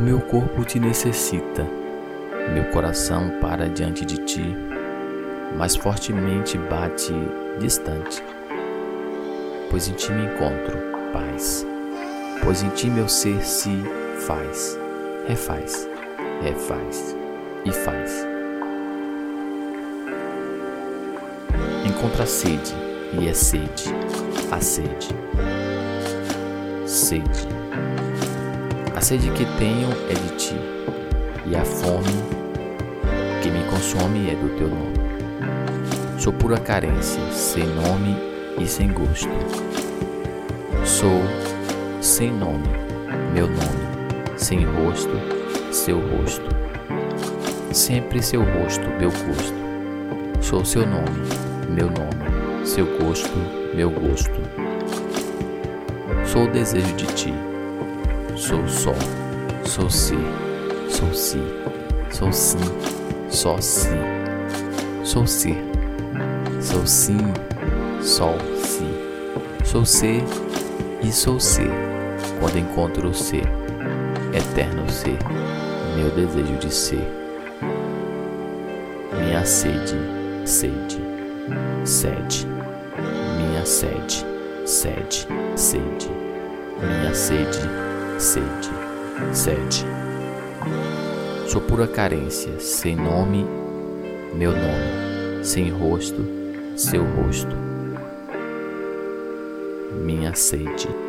meu corpo te necessita, meu coração para diante de ti, mais fortemente bate distante. Pois em ti me encontro paz, pois em ti meu ser se faz, refaz, refaz e faz. Encontra sede e é sede, a sede, sede. A sede que tenho é de ti, e a fome que me consome é do teu nome. Sou pura carência, sem nome e sem gosto. Sou sem nome, meu nome, sem rosto, seu rosto. Sempre seu rosto, meu gosto. Sou seu nome, meu nome, seu gosto, meu gosto. Sou o desejo de ti Sou só, sou ser, sou si, sou sim, só si, sou ser, sou sim, só si, sou ser e sou ser. Quando encontro o ser, eterno ser, meu desejo de ser, minha sede, sede, sede, minha sede, sede, sede, minha sede sede, sede. Sou pura carência, sem nome, meu nome, sem rosto, seu rosto. Minha sede.